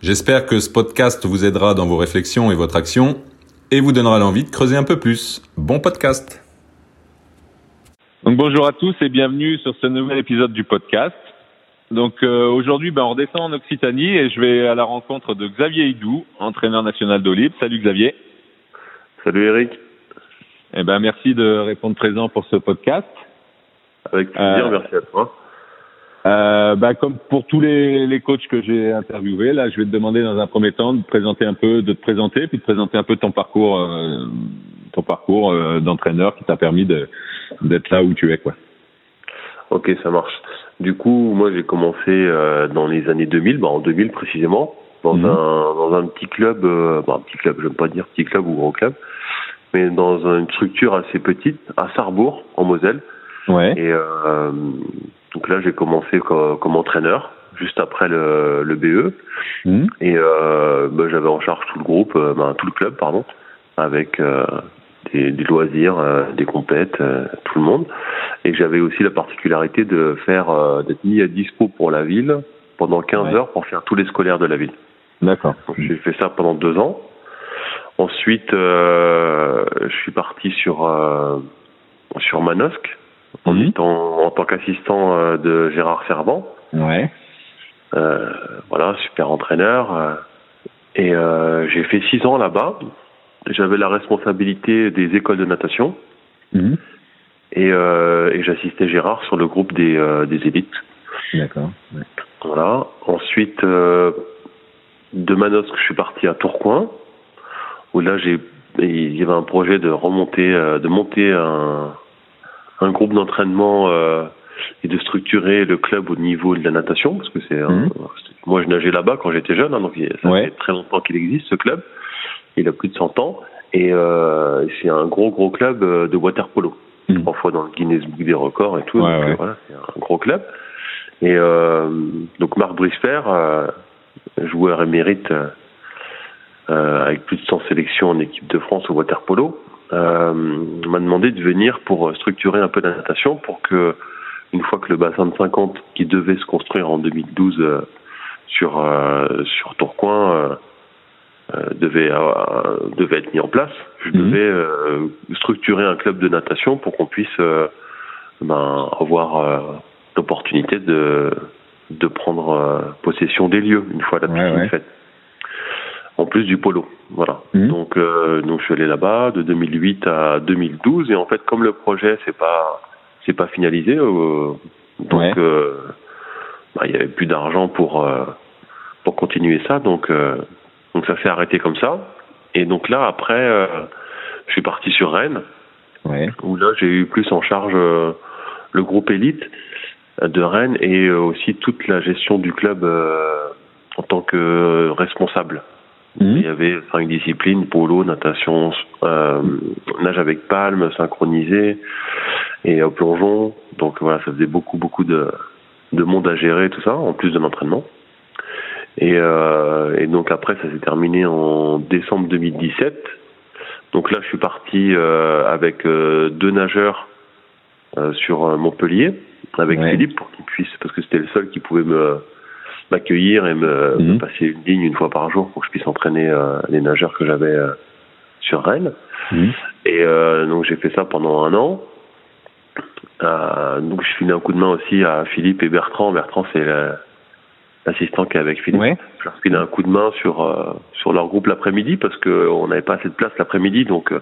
J'espère que ce podcast vous aidera dans vos réflexions et votre action et vous donnera l'envie de creuser un peu plus. Bon podcast. Donc bonjour à tous et bienvenue sur ce nouvel épisode du podcast. Donc euh, aujourd'hui, ben, on redescend en Occitanie et je vais à la rencontre de Xavier Hidou, entraîneur national d'Olib. Salut Xavier. Salut Eric. Eh ben merci de répondre présent pour ce podcast. Avec plaisir, euh, merci à toi. Euh, bah, comme pour tous les, les coachs que j'ai interviewés, là, je vais te demander dans un premier temps de te présenter un peu, de te présenter, puis de présenter un peu ton parcours, euh, ton parcours euh, d'entraîneur qui t'a permis d'être là où tu es, quoi. Ok, ça marche. Du coup, moi, j'ai commencé euh, dans les années 2000, bah, en 2000 précisément, dans Mhm. un dans un petit club, euh, bah, un petit club, je veux pas dire petit club ou gros club, mais dans une structure assez petite à Sarrebourg, en Moselle. Ouais. Et euh, donc là, j'ai commencé co- comme, entraîneur, juste après le, le BE. Mhm. Et euh, bah, j'avais en charge tout le groupe, euh, ben, tout le club, pardon, avec euh, des, des loisirs, des compètes, tout le monde. Et j'avais aussi la particularité de faire d'être mis à dispo pour la ville pendant 15 Ouais. heures pour faire tous les scolaires de la ville. D'accord. J'ai fait ça pendant deux ans. Ensuite, je suis parti sur sur Manosque en, Mhm. étant- en tant qu'assistant euh, de Gérard Servant. Ouais. Euh, voilà, super entraîneur. euh, et euh, j'ai fait six ans là-bas. J'avais la responsabilité des écoles de natation Mhm. et, euh, et j'assistais Gérard sur le groupe des, des élites. D'accord. Ouais. Voilà. Ensuite, de Manosque, je suis parti à Tourcoing, où là, j'ai, il y avait un projet de remonter, de monter un, un groupe d'entraînement euh, et de structurer le club au niveau de la natation, parce que c'est, Mhm. moi, je nageais là-bas quand j'étais jeune, hein, donc il- ça Ouais. fait très longtemps qu'il existe ce club. Il a plus de 100 ans et euh, c'est un gros gros club euh, de water polo trois fois dans le Guinness Book des records et tout. Ouais, donc ouais. euh, voilà, c'est un gros club. Et euh, donc Marc Brisper, euh, joueur émérite avec plus de 100 sélections en équipe de France au water polo, euh, m'a demandé de venir pour structurer un peu la natation pour que une fois que le bassin de 50 qui devait se construire en 2012 euh, sur euh, sur Tourcoing euh, euh, devait euh, devait être mis en place, je Mhm. devais euh, structurer un club de natation pour qu'on puisse euh, ben, avoir euh, l'opportunité de de prendre euh, possession des lieux une fois la Ouais, piscine ouais. faite. En plus du polo, voilà. Mhm. Donc euh, donc je suis allé là-bas de 2008 à 2012 et en fait comme le projet c'est pas c'est pas finalisé euh, donc Ouais. euh, bah, il y avait plus d'argent pour pour continuer ça donc donc ça s'est arrêté comme ça et donc là après je suis parti sur Rennes Ouais. où là j'ai eu plus en charge le groupe élite de Rennes et aussi toute la gestion du club en tant que responsable. Mhm. Il y avait cinq disciplines polo, natation, euh, nage avec palme, synchronisé et euh, plongeon. Donc voilà, ça faisait beaucoup beaucoup de de monde à gérer tout ça en plus de l'entraînement. Et, euh, et donc après ça s'est terminé en décembre 2017. Donc là je suis parti euh, avec euh, deux nageurs euh, sur Montpellier avec Ouais. Philippe pour qu'il puisse parce que c'était le seul qui pouvait me m'accueillir et me, Mhm. me passer une ligne une fois par jour pour que je puisse entraîner euh, les nageurs que j'avais euh, sur Rennes. Mhm. Et euh, donc j'ai fait ça pendant un an. Euh, donc je filais un coup de main aussi à Philippe et Bertrand. Bertrand c'est la- l'assistant qui est avec Philippe. Ouais. Je leur filais un coup de main sur euh, sur leur groupe l'après-midi parce que on n'avait pas assez de place l'après-midi, donc euh,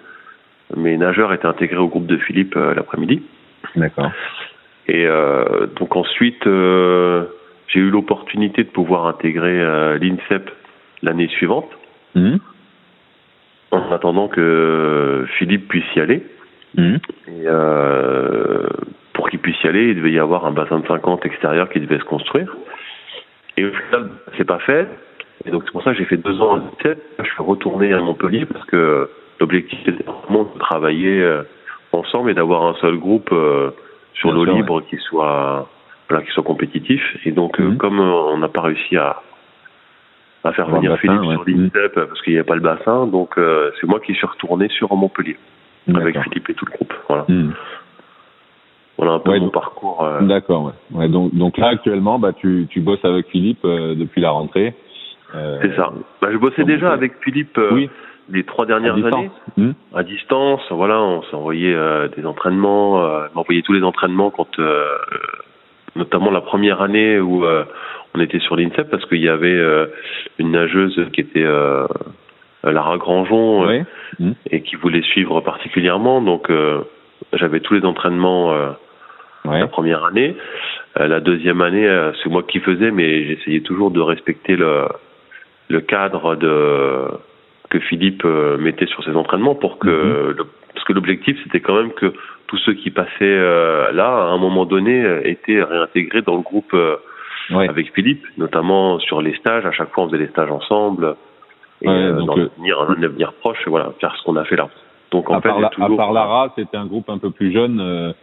mes nageurs étaient intégrés au groupe de Philippe l'après-midi. D'accord. Et euh, donc ensuite, euh, j'ai eu l'opportunité de pouvoir intégrer euh, l'INSEP l'année suivante, Mhm. en attendant que Philippe puisse y aller. Mhm. Et euh, pour qu'il puisse y aller, il devait y avoir un bassin de 50 extérieur qui devait se construire. Et au final, c'est pas fait. Et donc c'est pour ça que j'ai fait deux ans en l'INSEP. Je suis retourné à Montpellier parce que l'objectif était vraiment de travailler euh, ensemble et d'avoir un seul groupe euh, sur l'eau libre qui soit voilà, qui soit compétitif. Et donc euh, mhm. comme on n'a pas réussi à à faire venir Philippe sur l'INSEP parce qu'il n'y avait pas le bassin, donc c'est moi qui suis retourné sur Montpellier avec Philippe et tout le groupe. Voilà. Mhm. Voilà un peu mon parcours. Euh. D'accord, ouais. ouais. Donc, donc là actuellement, bah, tu, tu bosses avec Philippe euh, depuis la rentrée. Euh, c'est ça. Bah, je bossais déjà avec Philippe oui. les trois dernières années hmm. à distance. Voilà, on s'envoyait des entraînements, euh, m'envoyait tous les entraînements quand, notamment la première année où on était sur l'INSEP parce qu'il y avait une nageuse qui était Lara Grangeon hmm. et qui voulait suivre particulièrement. Donc j'avais tous les entraînements la première année. Euh, la deuxième année, euh, c'est moi qui faisais, mais j'essayais toujours de respecter le, le cadre de que Philippe euh, mettait sur ses entraînements pour que mhm. parce que l'objectif c'était quand même que tous ceux qui passaient là à un moment donné étaient réintégrés dans le groupe avec Philippe, notamment sur les stages. À chaque fois, on faisait les stages ensemble et dans l'avenir, un avenir proche, voilà, faire ce qu'on a fait là. Donc en à fait, part, toujours... à part Lara, c'était un groupe un peu plus jeune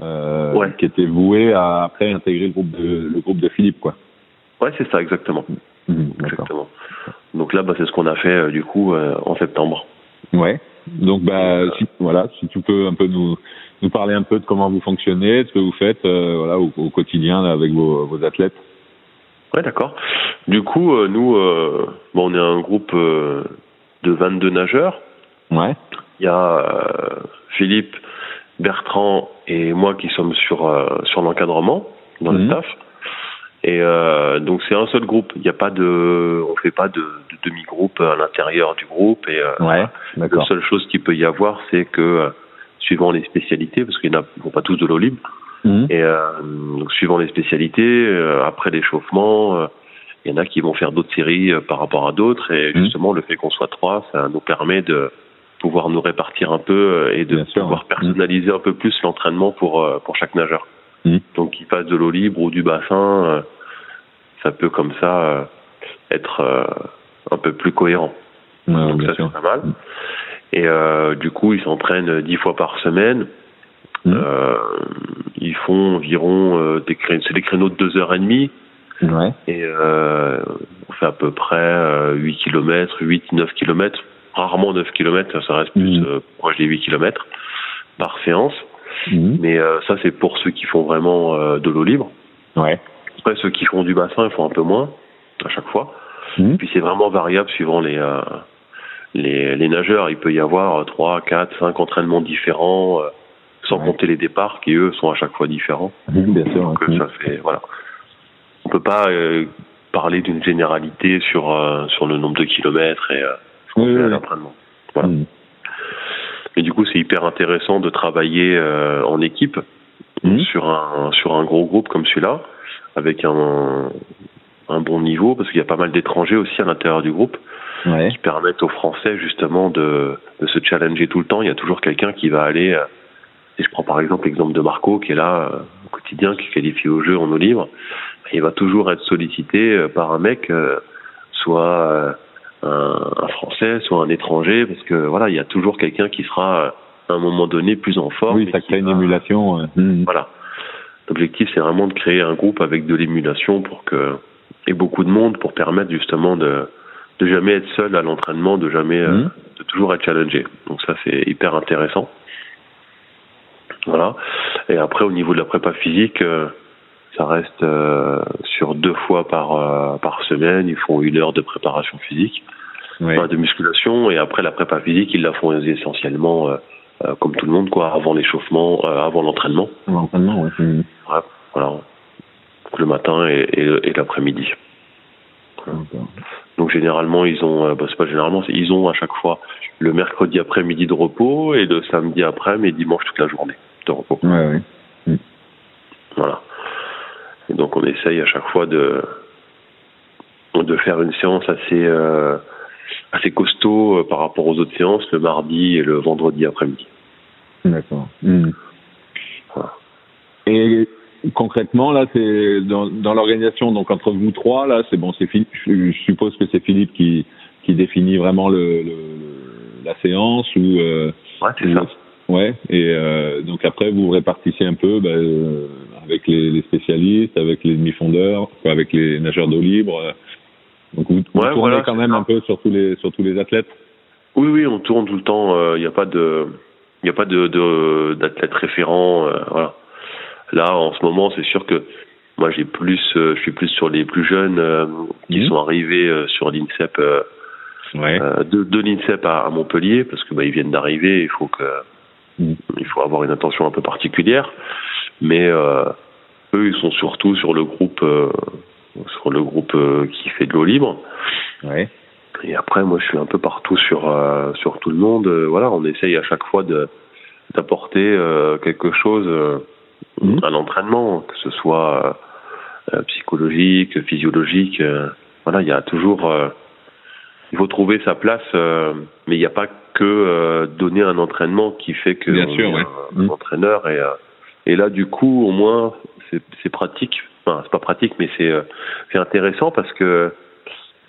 euh, qui était voué à après intégrer le groupe de, le groupe de Philippe, quoi. Ouais, c'est ça, exactement. Mmh, mmh, exactement. Donc là, bah, c'est ce qu'on a fait euh, du coup euh, en septembre. Ouais. Donc bah, si, voilà, si tu peux un peu nous nous parler un peu de comment vous fonctionnez, de ce que vous faites, voilà, au, au quotidien là, avec vos, vos athlètes. Ouais, d'accord. Du coup, nous, bon, on est un groupe de 22 nageurs. Ouais. Il y a Philippe Bertrand et moi qui sommes sur euh, sur l'encadrement dans le mhm. staff. Et euh, donc c'est un seul groupe. Il n'y a pas de, on fait pas de, de demi-groupe à l'intérieur du groupe. Et euh, ouais, la seule chose qu'il peut y avoir, c'est que euh, suivant les spécialités, parce qu'ils n'ont pas tous de l'eau libre. Mhm. Et donc suivant les spécialités, après l'échauffement, il y en a qui vont faire d'autres séries par rapport à d'autres. Et mhm. justement, le fait qu'on soit trois, ça nous permet de pouvoir nous répartir un peu euh, et de pouvoir personnaliser un peu plus l'entraînement pour euh, pour chaque nageur. Mmh. Donc qu'il fasse de l'eau libre ou du bassin, euh, ça peut comme ça être un peu plus cohérent. Donc ça c'est pas mal. Mmh. Et du coup ils s'entraînent dix fois par semaine. Mmh. ils font environ des créneaux, c'est des créneaux de deux heures et demie. Ouais. Et on fait à peu près 8 km, 8-9 km rarement 9 km, ça reste plus mmh. euh, proche des 8 km par séance. Mmh. Mais euh, ça, c'est pour ceux qui font vraiment euh, de l'eau libre. Ouais. Après, ceux qui font du bassin, ils font un peu moins à chaque fois. Mmh. Puis c'est vraiment variable suivant les, les, les nageurs. Il peut y avoir 3, 4, 5 entraînements différents, sans compter les départs qui, eux, sont à chaque fois différents. bien sûr. Donc, ça fait, voilà. On peut pas parler d'une généralité sur, sur le nombre de kilomètres et l'entraînement. Voilà. Et du coup, c'est hyper intéressant de travailler euh, en équipe mm. sur un sur un gros groupe comme celui-là, avec un un bon niveau, parce qu'il y a pas mal d'étrangers aussi à l'intérieur du groupe, ouais. qui permettent aux Français justement de, de se challenger tout le temps. Il y a toujours quelqu'un qui va aller. Euh, si je prends par exemple l'exemple de Marco, qui est là euh, au quotidien, qui qualifie au jeu en eau libre, il va toujours être sollicité par un mec, soit un, Français, soit un étranger, parce que voilà, il y a toujours quelqu'un qui sera à un moment donné plus en forme. Oui, ça crée une émulation. Mmh. Voilà. L'objectif, c'est vraiment de créer un groupe avec de l'émulation pour que et beaucoup de monde pour permettre justement de de jamais être seul à l'entraînement, de jamais euh, mmh. de toujours être challengé. Donc ça, c'est hyper intéressant. Voilà. Et après, au niveau de la prépa physique. Euh, ça reste euh, sur deux fois par euh, par semaine. Ils font une heure de préparation physique, de musculation, et après la prépa physique, ils la font essentiellement euh, comme tout le monde, quoi, avant l'échauffement, avant l'entraînement. L'entraînement, mmh. ouais. Voilà. Le matin et, et, l'après-midi. Donc généralement ils ont, bah, c'est pas généralement, ils ont à chaque fois le mercredi après-midi de repos et le samedi après, mais dimanche toute la journée de repos. Ouais, ouais. Mmh. Voilà. Et donc on essaye à chaque fois de de faire une séance assez euh, assez costaud euh, par rapport aux autres séances le mardi et le vendredi après-midi. D'accord. Hmm. Et concrètement, là, c'est dans, dans l'organisation, donc entre vous trois, là, c'est bon, c'est je, suppose que c'est Philippe qui, qui définit vraiment le, le la séance ou. Euh, ouais, c'est ça. Ouais, et euh, donc après vous répartissez un peu bah, euh, avec les, les, spécialistes, avec les demi-fondeurs, avec les nageurs d'eau libre. Euh. Donc vous, vous tournez quand même un peu sur tous les sur tous les athlètes. Oui, oui, on tourne tout le temps. Il n'y a pas de il n'y a pas de d'athlètes référents. voilà. Là, en ce moment, c'est sûr que moi, j'ai plus, je suis plus sur les plus jeunes qui mmh. sont arrivés sur l'INSEP. Ouais. de, de l'INSEP à, à, Montpellier parce que bah, ils viennent d'arriver. Il faut que il faut avoir une attention un peu particulière, mais euh, eux, ils sont surtout sur le groupe, euh, sur le groupe euh, qui fait de l'eau libre. Ouais. Et après, moi, je suis un peu partout sur sur tout le monde. voilà, on essaye à chaque fois de d'apporter quelque chose mmh. à l'entraînement, que ce soit psychologique, physiologique. voilà, il y a toujours il faut trouver sa place, mais il n'y a pas que euh, donner un entraînement qui fait que Bien sûr, un, mmh. entraîneur et euh, et là du coup au moins c'est pratique enfin c'est pas pratique mais c'est euh, c'est intéressant parce que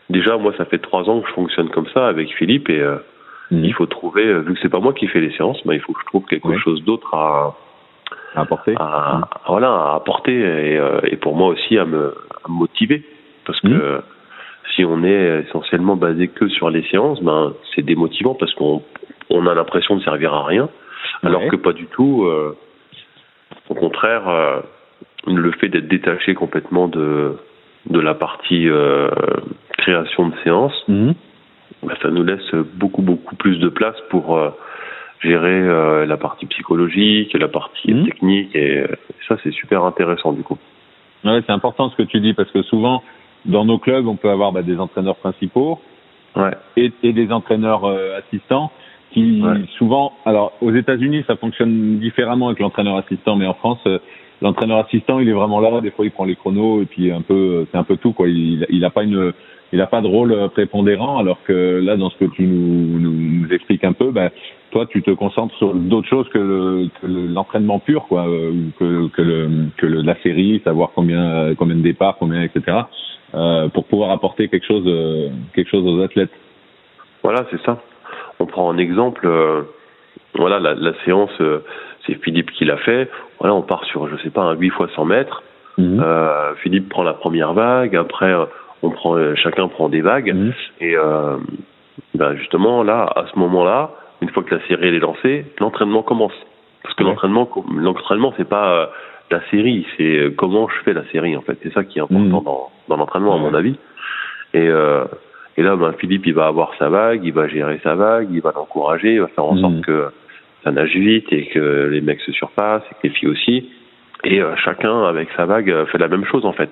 déjà moi ça fait trois ans que je fonctionne comme ça avec Philippe et mmh. il faut trouver vu que c'est pas moi qui fais les séances bah, il faut que je trouve quelque chose d'autre à, à apporter à, mmh. voilà à apporter et, et pour moi aussi à me, à me motiver parce que si on est essentiellement basé que sur les séances, ben c'est démotivant parce qu'on on a l'impression de servir à rien, alors que pas du tout. Euh, au contraire, euh, le fait d'être détaché complètement de de la partie euh, création de séances, mhm. ben, ça nous laisse beaucoup beaucoup plus de place pour gérer la partie psychologique, la partie mhm. technique, et ça c'est super intéressant du coup. Ouais, c'est important ce que tu dis parce que souvent dans nos clubs, on peut avoir bah, des entraîneurs principaux ouais. et, et, des entraîneurs euh, assistants qui souvent, alors aux États-Unis, ça fonctionne différemment avec l'entraîneur assistant, mais en France, euh, l'entraîneur assistant, il est vraiment là. Des fois, il prend les chronos et puis un peu, euh, c'est un peu tout quoi. Il, il a pas une, il a pas de rôle prépondérant, alors que là, dans ce que tu nous, nous, nous expliques un peu, ben, toi, tu te concentres sur d'autres choses que l'entraînement pur, quoi, que, que, le, que le, la série, savoir combien, combien de départs, combien, etc. Euh, pour pouvoir apporter quelque chose, euh, quelque chose aux athlètes. Voilà, c'est ça. On prend un exemple. Euh, voilà, la, la séance, c'est Philippe qui l'a fait. Voilà, on part sur, je sais pas, un 8 fois 100 mètres. Mhm. Philippe prend la première vague. Après, on prend, chacun prend des vagues. Mhm. Et ben justement, là, à ce moment-là, une fois que la série est lancée, l'entraînement commence. Parce que l'entraînement, l'entraînement, c'est pas la série, c'est euh, comment je fais la série en fait. C'est ça qui est important mmh. dans, dans l'entraînement à mon avis. Et, euh, et là, ben, Philippe, il va avoir sa vague, il va gérer sa vague, il va l'encourager, il va faire en sorte mmh. que ça nage vite et que les mecs se surpassent et que les filles aussi. Et euh, chacun, avec sa vague, euh, fait la même chose en fait.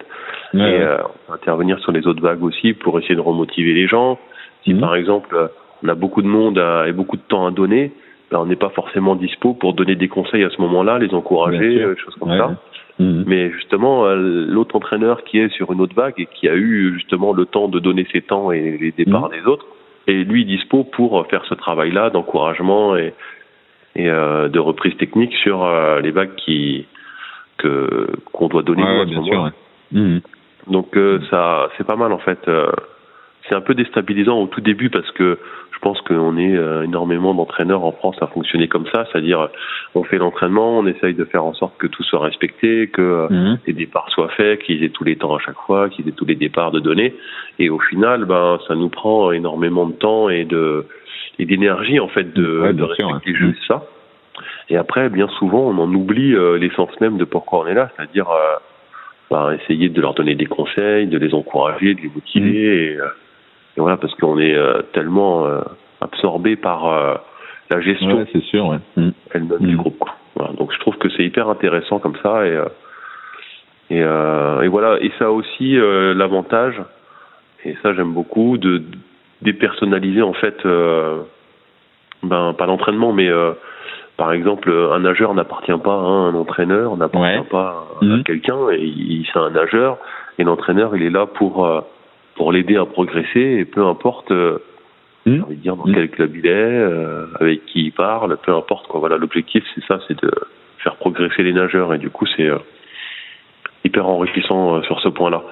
et euh, on va intervenir sur les autres vagues aussi pour essayer de remotiver les gens. Si mmh. par exemple, on a beaucoup de monde et beaucoup de temps à donner, ben, on n'est pas forcément dispo pour donner des conseils à ce moment-là, les encourager, euh, choses comme ça. Mhm. Mais justement, euh, l'autre entraîneur qui est sur une autre vague et qui a eu justement le temps de donner ses temps et les départs mhm. des autres, est lui dispo pour faire ce travail-là d'encouragement et, et euh, de reprise technique sur les vagues qui que qu'on doit donner ouais, bien sûr, mhm. Donc ça, c'est pas mal en fait. c'est un peu déstabilisant au tout début parce que je pense qu'on est euh, énormément d'entraîneurs en France à fonctionner comme ça, c'est-à-dire on fait l'entraînement, on essaye de faire en sorte que tout soit respecté, que euh, mhm. les départs soient faits, qu'ils aient tous les temps à chaque fois, qu'ils aient tous les départs de données. Et au final, ben ça nous prend énormément de temps et de et d'énergie en fait de, de respecter juste ça. Et après, bien souvent, on en oublie euh, l'essence même de pourquoi on est là, c'est-à-dire ben, essayer de leur donner des conseils, de les encourager, de les motiver. Mhm. Et, et voilà, parce qu'on est euh, tellement euh, absorbé par euh, la gestion c'est sûr, ouais. Mmh. elle-même du mmh. groupe. Voilà, donc je trouve que c'est hyper intéressant comme ça et et, et voilà et ça a aussi l'avantage et ça j'aime beaucoup de dépersonnaliser en fait ben pas l'entraînement mais par exemple un nageur n'appartient pas à un entraîneur n'appartient pas à, mmh. quelqu'un et c'est un nageur et l'entraîneur il est là pour pour l'aider à progresser et peu importe euh, mmh. dire dans mmh. quel club il est, euh, avec qui il parle, peu importe quoi. Voilà, l'objectif c'est ça, c'est de faire progresser les nageurs et du coup c'est euh, hyper enrichissant sur ce point-là.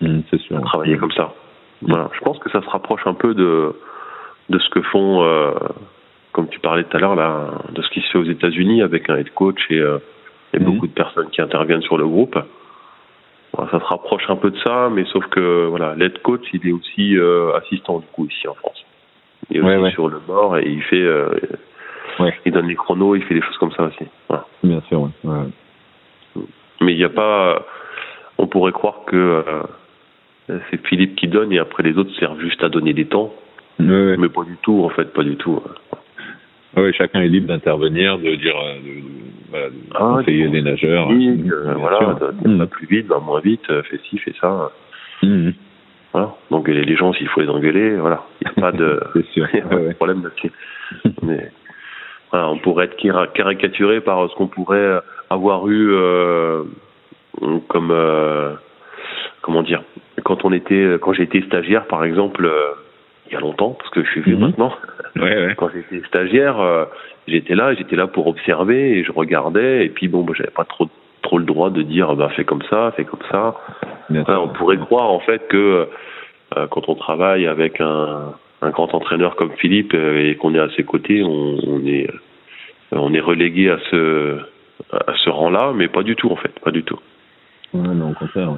Mmh, c'est sûr. Travailler comme ça. Voilà. Je pense que ça se rapproche un peu de de ce que font, comme tu parlais tout à l'heure là, de ce qui se fait aux États-Unis avec un head coach et, et mmh. beaucoup de personnes qui interviennent sur le groupe ça se rapproche un peu de ça, mais sauf que voilà, l'aide coach, il est aussi euh, assistant du coup ici en France. Il est aussi sur le bord et il fait, euh, il donne les chronos, il fait des choses comme ça aussi. Voilà. Bien sûr, Mais il n'y a pas, on pourrait croire que euh, c'est Philippe qui donne et après les autres servent juste à donner des temps. Mais pas du tout, en fait, pas du tout. Oui, chacun est libre d'intervenir, de dire, de, voilà, ah, conseiller les nageurs. Oui, euh, voilà, mmh. plus vite, va moins vite, euh, fais ci, fais ça. Mmh. Voilà. Donc les gens, s'il faut les engueuler, voilà, il n'y a pas de, problème là-dessus. Mais voilà, on pourrait être caricaturé par ce qu'on pourrait avoir eu euh, comme euh, comment dire quand on était quand j'étais stagiaire par exemple il y a longtemps parce que je suis vieux mmh. maintenant ouais, ouais. quand j'étais stagiaire j'étais là, j'étais là pour observer et je regardais et puis bon, bah, j'avais pas trop trop le droit de dire bah fais comme ça, fais comme ça. on pourrait croire en fait que euh, quand on travaille avec un, un grand entraîneur comme Philippe euh, et qu'on est à ses côtés, on, on est on est relégué à ce à ce rang-là, mais pas du tout en fait, pas du tout. Ouais, non, au contraire.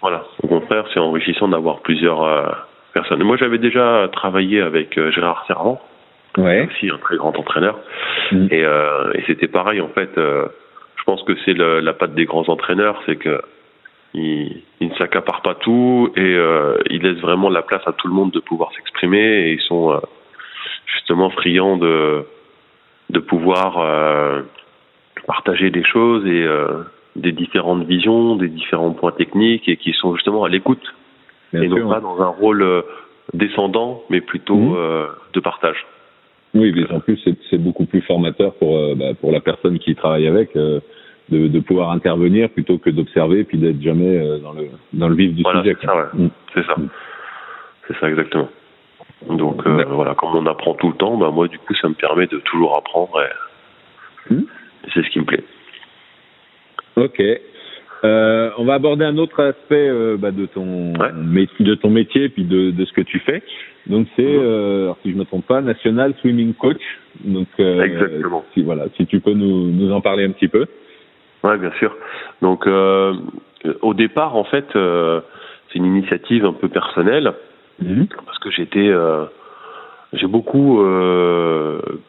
Voilà, au contraire, c'est enrichissant d'avoir plusieurs euh, personnes. Moi, j'avais déjà travaillé avec Gérard Servant ouais. aussi un très grand entraîneur. Mm. Et, euh, et c'était pareil en fait. Euh, je pense que c'est la patte des grands entraîneurs, c'est que ils, ils ne s'accaparent pas tout et euh, ils laissent vraiment la place à tout le monde de pouvoir s'exprimer et ils sont euh, justement friands de de pouvoir euh, partager des choses et euh, des différentes visions, des différents points techniques et qui sont justement à l'écoute et non pas dans un rôle descendant, mais plutôt mm. de partage. Oui, mais en plus, c'est beaucoup plus formateur pour, euh, bah, pour la personne qui travaille avec euh, de, de, pouvoir intervenir plutôt que d'observer puis d'être jamais euh, dans, le, dans le vif du sujet. C'est ça, ouais. mm. c'est ça. C'est ça, exactement. Donc voilà, comme on apprend tout le temps, bah, moi, du coup, ça me permet de toujours apprendre et, mm. c'est ce qui me plaît. Ok. Euh, on va aborder un autre aspect euh, bah, de ton de ton métier puis de, de ce que tu fais. Donc c'est, mhm. euh, si je ne me trompe pas, National Swimming Coach. Donc euh, exactement. Si voilà, si tu peux nous, nous en parler un petit peu. Ouais, bien sûr. Donc euh, au départ, en fait, c'est une initiative un peu personnelle mhm. parce que j'étais j'ai beaucoup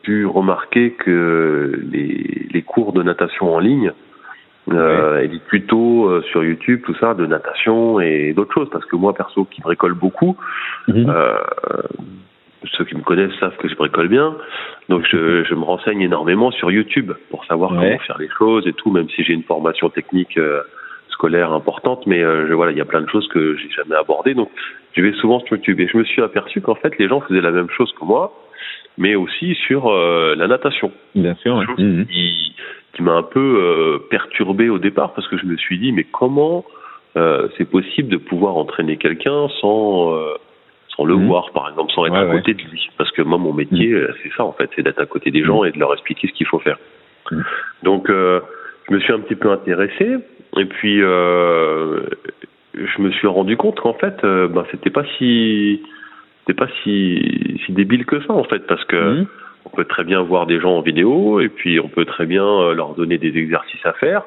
pu remarquer que les, les cours de natation en ligne euh, elle est plutôt euh, sur YouTube, tout ça, de natation et d'autres choses. Parce que moi, perso, qui bricole beaucoup, mhm. euh, ceux qui me connaissent savent que je bricole bien. Donc, je, je me renseigne énormément sur YouTube pour savoir comment faire les choses et tout, même si j'ai une formation technique euh, scolaire importante. Mais euh, je, voilà, il y a plein de choses que j'ai jamais abordées. Donc, je vais souvent sur YouTube. Et je me suis aperçu qu'en fait, les gens faisaient la même chose que moi, mais aussi sur la natation. Bien sûr qui m'a un peu euh, perturbé au départ parce que je me suis dit mais comment euh, c'est possible de pouvoir entraîner quelqu'un sans euh, sans le mmh. voir par exemple sans être à côté de lui? Parce que moi mon métier mmh. c'est ça en fait c'est d'être à côté des gens mmh. et de leur expliquer ce qu'il faut faire donc je me suis un petit peu intéressé et puis je me suis rendu compte qu'en fait ben c'était pas si c'était pas si si débile que ça en fait parce que on peut très bien voir des gens en vidéo et puis on peut très bien euh, leur donner des exercices à faire.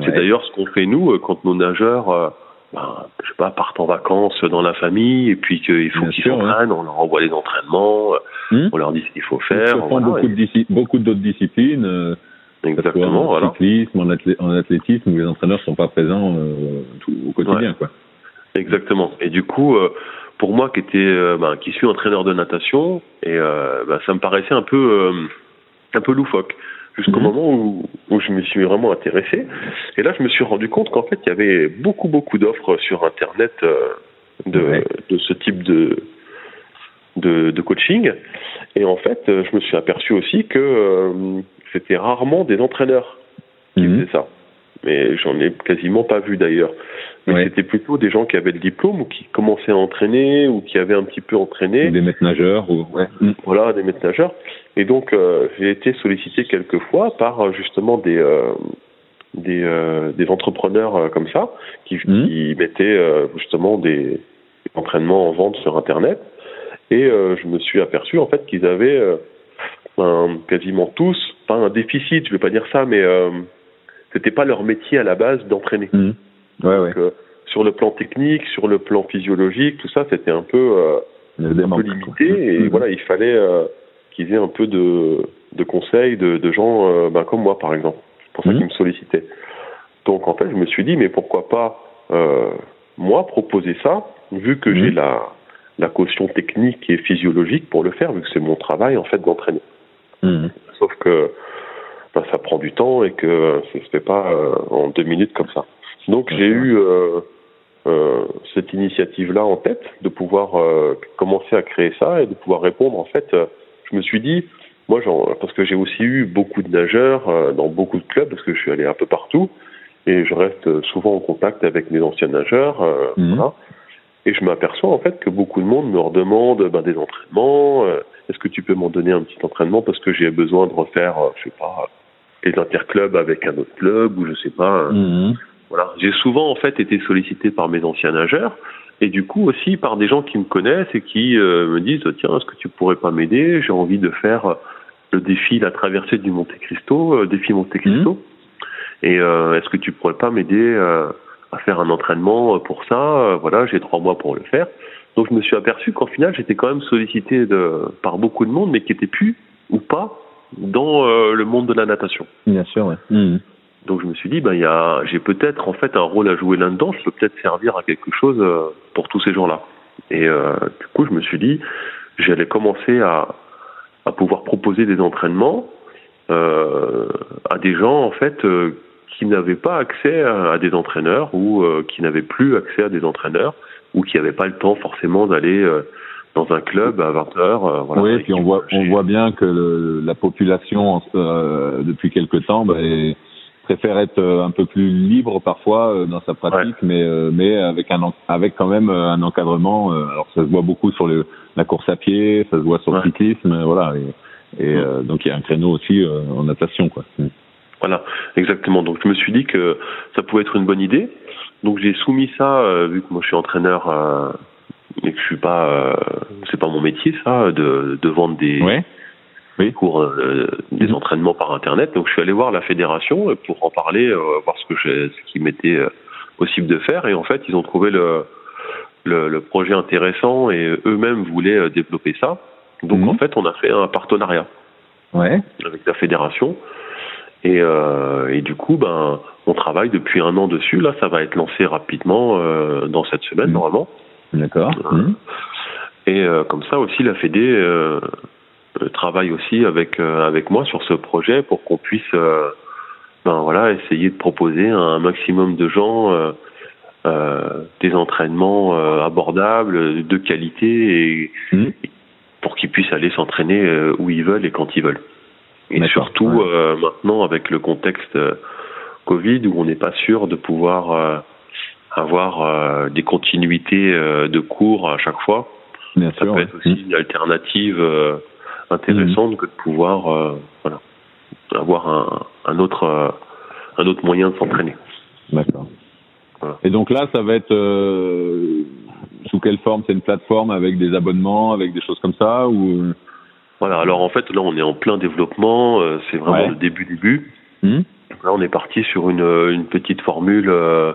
C'est d'ailleurs ce qu'on fait nous euh, quand nos nageurs, euh, ben, je sais pas, partent en vacances dans la famille et puis qu'il faut qu'ils s'entraînent, on leur envoie les entraînements, hmm. on leur dit ce qu'il faut faire. Voilà, beaucoup, beaucoup d'autres disciplines. Exactement, en voilà. cyclisme, en, athlétisme, où les entraîneurs sont pas présents tout, au quotidien, quoi. Exactement. Et du coup, pour moi qui était ben, qui suis entraîneur de natation et ben, ça me paraissait un peu euh, un peu loufoque. Jusqu'au mhm. moment où, où je me suis vraiment intéressé. Et là je me suis rendu compte qu'en fait il y avait beaucoup beaucoup d'offres sur internet de de ce type de de, de coaching. Et en fait je me suis aperçu aussi que c'était rarement des entraîneurs qui mhm. faisaient ça mais j'en ai quasiment pas vu d'ailleurs. Mais c'était plutôt des gens qui avaient le diplôme ou qui commençaient à entraîner ou qui avaient un petit peu entraîné. Des maîtres nageurs ou ouais. Mm. Voilà, des maîtres nageurs. Et donc euh, j'ai été sollicité quelques fois par euh, justement des euh, des, euh, des entrepreneurs comme ça qui, qui mettaient justement des, entraînements en vente sur Internet. Et je me suis aperçu en fait qu'ils avaient un- quasiment tous, pas un déficit, je vais pas dire ça, mais c'était pas leur métier à la base d'entraîner. Mhm. Ouais, ouais. Euh, sur le plan technique, sur le plan physiologique, tout ça, c'était un peu, euh, un peu limité. quoi. Et Mhm. voilà, il fallait euh, qu'ils aient un peu de, de conseils de, de gens ben, comme moi, par exemple. C'est pour ça Mhm. qu'ils me sollicitaient. Donc, en fait, je me suis dit, mais pourquoi pas, moi, proposer ça, vu que Mhm. j'ai la, la caution technique et physiologique pour le faire, vu que c'est mon travail, en fait, d'entraîner. Mhm. Sauf que ben, ça prend du temps et que ça se fait pas euh, en deux minutes comme ça. Donc j'ai eu euh, euh, cette initiative-là en tête de pouvoir commencer à créer ça et de pouvoir répondre. En fait, je me suis dit, moi, parce que j'ai aussi eu beaucoup de nageurs dans beaucoup de clubs, parce que je suis allé un peu partout et je reste souvent en contact avec mes anciens nageurs. voilà. Et je m'aperçois en fait que beaucoup de monde me redemande ben, des entraînements. Est-ce que tu peux m'en donner un petit entraînement parce que j'ai besoin de refaire, je sais pas, les interclubs avec un autre club ou je sais pas. Mhm. voilà. J'ai souvent en fait été sollicité par mes anciens nageurs et du coup aussi par des gens qui me connaissent et qui euh, me disent tiens est-ce que tu pourrais pas m'aider? J'ai envie de faire euh, le défi la traversée du Monte Cristo, euh, défi Monte Cristo. Et euh, est-ce que tu pourrais pas m'aider à faire un entraînement pour ça? Voilà, j'ai trois mois pour le faire. Donc je me suis aperçu qu'en final j'étais quand même sollicité de, par beaucoup de monde, mais qui était plus ou pas dans euh, le monde de la natation. Bien sûr, ouais. Mhm. Donc je me suis dit, ben il y a, j'ai peut-être en fait un rôle à jouer là-dedans. Je peux peut-être servir à quelque chose euh, pour tous ces gens-là. Et euh, du coup, je me suis dit, j'allais commencer à, à pouvoir proposer des entraînements euh, à des gens en fait euh, qui n'avaient pas accès à, à des entraîneurs ou euh, qui n'avaient plus accès à des entraîneurs ou qui n'avaient pas le temps forcément d'aller euh, dans un club à 20 heures. euh, voilà. oui, Et puis on voit, on j'ai- voit bien que le, la population euh, depuis quelque temps bah, est- préfère être euh, un peu plus libre parfois euh, dans sa pratique, mais euh, mais avec un avec quand même euh, un encadrement. euh, alors ça se voit beaucoup sur le, la course à pied, ça se voit sur le cyclisme, euh, voilà. Et, et, Mm. euh, donc il y a un créneau aussi euh, en natation, quoi. Mm. Voilà, exactement. Donc je me suis dit que ça pouvait être une bonne idée. Donc j'ai soumis ça, euh, vu que moi je suis entraîneur euh, et que je suis pas, euh, c'est pas mon métier ça, de, de vendre des Ouais. Oui. cours, euh, des Mhm. entraînements par internet. Donc je suis allé voir la fédération pour en parler, euh, voir ce que ce qui m'était euh, possible de faire. Et en fait, ils ont trouvé le le, le projet intéressant et eux-mêmes voulaient euh, développer ça. Donc Mhm. en fait, on a fait un partenariat Ouais. avec la fédération. Et, euh, et du coup, ben, on travaille depuis un an dessus. Là, ça va être lancé rapidement euh, dans cette semaine, Mhm. normalement. D'accord. Mm. Et euh, comme ça aussi, la Fédé euh, euh, travaille aussi avec euh, avec moi sur ce projet pour qu'on puisse, ben voilà, essayer de proposer à un maximum de gens des entraînements abordables, de qualité et Mhm. pour qu'ils puissent aller s'entraîner où ils veulent et quand ils veulent. Et surtout ouais. maintenant avec le contexte Covid où on n'est pas sûr de pouvoir avoir euh, des continuités euh, de cours à chaque fois. Bien Ça sûr. peut ouais. être aussi une alternative euh, intéressante que de pouvoir voilà, avoir un, un autre un autre moyen de s'entraîner. D'accord. Voilà. Et donc là, ça va être euh, sous quelle forme? C'est une plateforme avec des abonnements, avec des choses comme ça ou? Voilà. Alors en fait là on est en plein développement, euh, c'est vraiment Ouais. le début début. Hmm Là on est parti sur une une petite formule euh,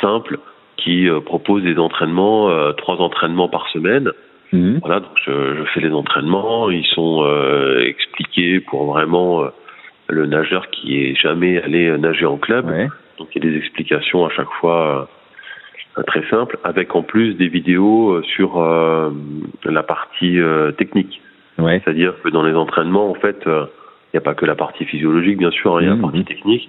simple qui euh, propose des entraînements, euh, trois entraînements par semaine. Mhm. Voilà, donc je, je fais les entraînements, ils sont euh, expliqués pour vraiment le nageur qui est jamais allé nager en club. Ouais. Donc il y a des explications à chaque fois euh, très simples, avec en plus des vidéos euh, sur euh, la partie technique. Ouais. C'est-à-dire que dans les entraînements, en fait, il n'y a pas que la partie physiologique, bien sûr, hein, il y a Mhm. la partie technique.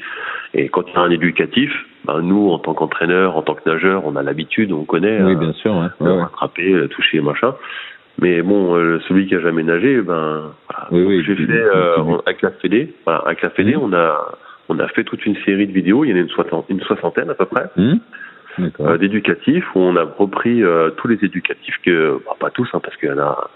Et quand il y a un éducatif, ben, nous, en tant qu'entraîneur, en tant que nageur, on a l'habitude, on connaît Oui, euh, bien sûr. Ouais. Ouais, rattraper, euh, toucher, machin. Mais bon, euh, celui qui a jamais nagé, ben, voilà. Oui, Donc, oui, j'ai fait euh, avec la Fédé. Voilà, avec la Fédé, Mhm. on a on a fait toute une série de vidéos. Il y en a une soixantaine, une soixantaine à peu près euh, d'éducatifs où on a repris tous les éducatifs que, bah, pas tous, hein, parce qu'il y en a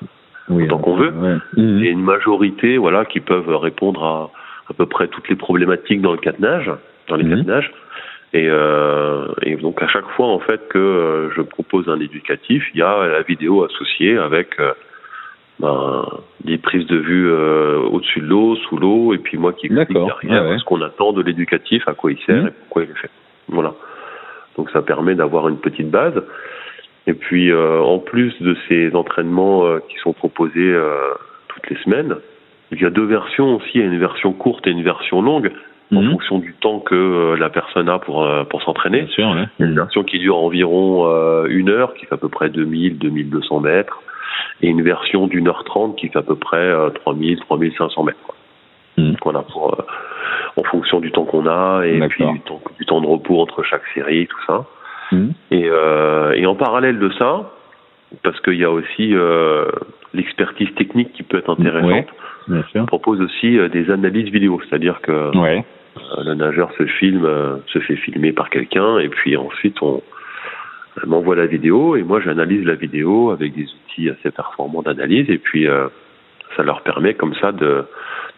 oui, autant qu'on veut. Ouais. Mhm. et une majorité, voilà, qui peuvent répondre à à peu près toutes les problématiques dans le catenage. dans les mmh. Et, euh, et, donc à chaque fois en fait que euh, je propose un éducatif, il y a la vidéo associée avec euh, ben, des prises de vue euh, au-dessus de l'eau, sous l'eau, et puis moi qui explique derrière ce qu'on attend de l'éducatif, à quoi il sert mmh. et pourquoi il est fait. Voilà. Donc ça permet d'avoir une petite base. Et puis en plus de ces entraînements qui sont proposés toutes les semaines, il y a deux versions aussi, il y a une version courte et une version longue en mhm. fonction du temps que euh, la personne a pour euh, pour s'entraîner. Une version qui dure environ euh, une heure, qui fait à peu près 2000, 2200 mètres, et une version d'une heure trente qui fait à peu près 3000, 3500 mètres. Mmh. Voilà, pour, en fonction du temps qu'on a et puis du temps, du temps, de repos entre chaque série, tout ça. Mhm. Et, et en parallèle de ça, parce qu'il y a aussi l'expertise technique qui peut être intéressante. On propose aussi des analyses vidéo, c'est-à-dire que ouais. Euh, le nageur se filme, euh, se fait filmer par quelqu'un, et puis ensuite on m'envoie la vidéo, et moi j'analyse la vidéo avec des outils assez performants d'analyse, et puis euh, ça leur permet comme ça de,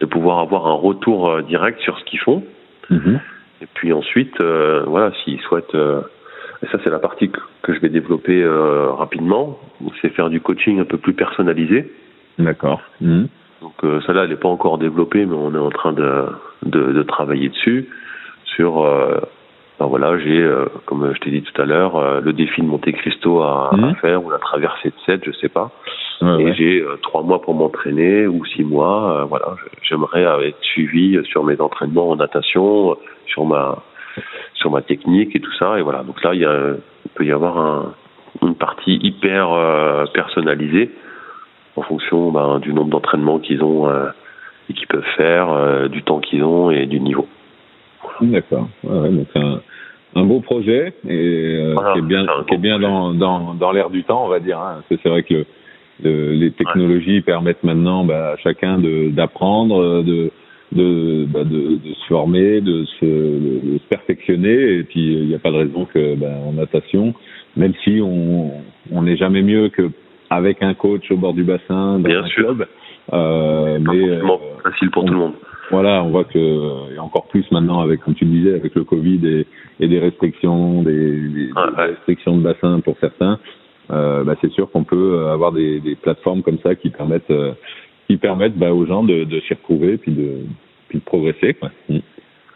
de pouvoir avoir un retour direct sur ce qu'ils font. Mhm. Et puis ensuite, voilà, s'ils souhaitent, et ça c'est la partie que, je vais développer rapidement, c'est faire du coaching un peu plus personnalisé. D'accord. Mhm. Donc euh, celle-là, elle n'est pas encore développée, mais on est en train de, de, de travailler dessus. Sur, euh, ben voilà, j'ai, euh, comme je t'ai dit tout à l'heure, euh, le défi de Monte Cristo à, à, mhm. faire ou la traversée de 7, je sais pas. et j'ai trois mois pour m'entraîner ou six mois. voilà, j'aimerais être suivi sur mes entraînements en natation, sur ma sur ma technique et tout ça. Et voilà, donc là, il, y a, il peut y avoir un, une partie hyper personnalisée en fonction ben, du nombre d'entraînements qu'ils ont euh, et qu'ils peuvent faire, euh, du temps qu'ils ont et du niveau. D'accord. Ouais, donc un, un beau projet et euh, qui est bien, qui est bien dans, dans, dans l'air du temps, on va dire. Hein. C'est vrai que le, les technologies permettent maintenant bah, à chacun d'apprendre, de, de, bah, de, de, se former, de se, de se perfectionner. Et puis, il n'y a pas de raison que bah, en natation, même si on n'est jamais mieux que avec un coach au bord du bassin, dans Bien un sûr. club. Euh, mais euh, facile pour tout le monde. Voilà, on voit que et encore plus maintenant avec, comme tu le disais, avec le Covid et, et des restrictions, des, des, restrictions de bassin pour certains. Euh, bah, c'est sûr qu'on peut avoir des, des, plateformes comme ça qui permettent euh, qui permettent bah, aux gens de, de s'y retrouver puis de puis de progresser. Quoi. Mm.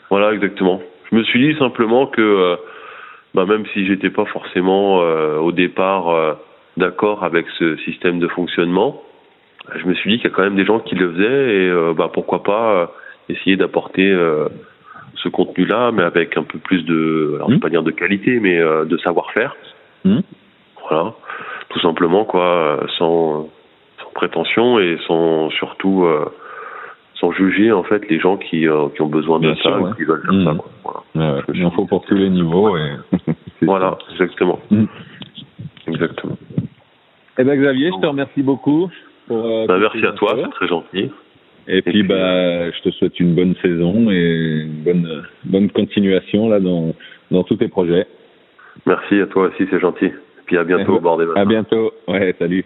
Voilà, exactement. Je me suis dit simplement que euh, bah, même si j'étais pas forcément euh, au départ d'accord avec ce système de fonctionnement, je me suis dit qu'il y a quand même des gens qui le faisaient et euh, bah, pourquoi pas euh, essayer d'apporter euh, ce contenu-là, mais avec un peu plus de, alors je vais mmh. pas dire de qualité, mais de savoir-faire. Mmh. Voilà, tout simplement quoi, sans, sans, prétention et sans surtout sans juger en fait les gens qui, qui ont besoin de ça, qui veulent faire ça. Mmh. Quoi. Voilà. Il en faut pour tous les niveaux. Et... voilà, exactement. Exactement. Eh ben Xavier, je te remercie beaucoup. Pour, euh, bah, merci à toi, c'est très gentil. Et, puis, bah, euh, je te souhaite une bonne saison et une bonne, bonne continuation là dans, dans tous tes projets. Merci à toi aussi, c'est gentil. Et puis à bientôt au bord des À bientôt. Ouais, salut.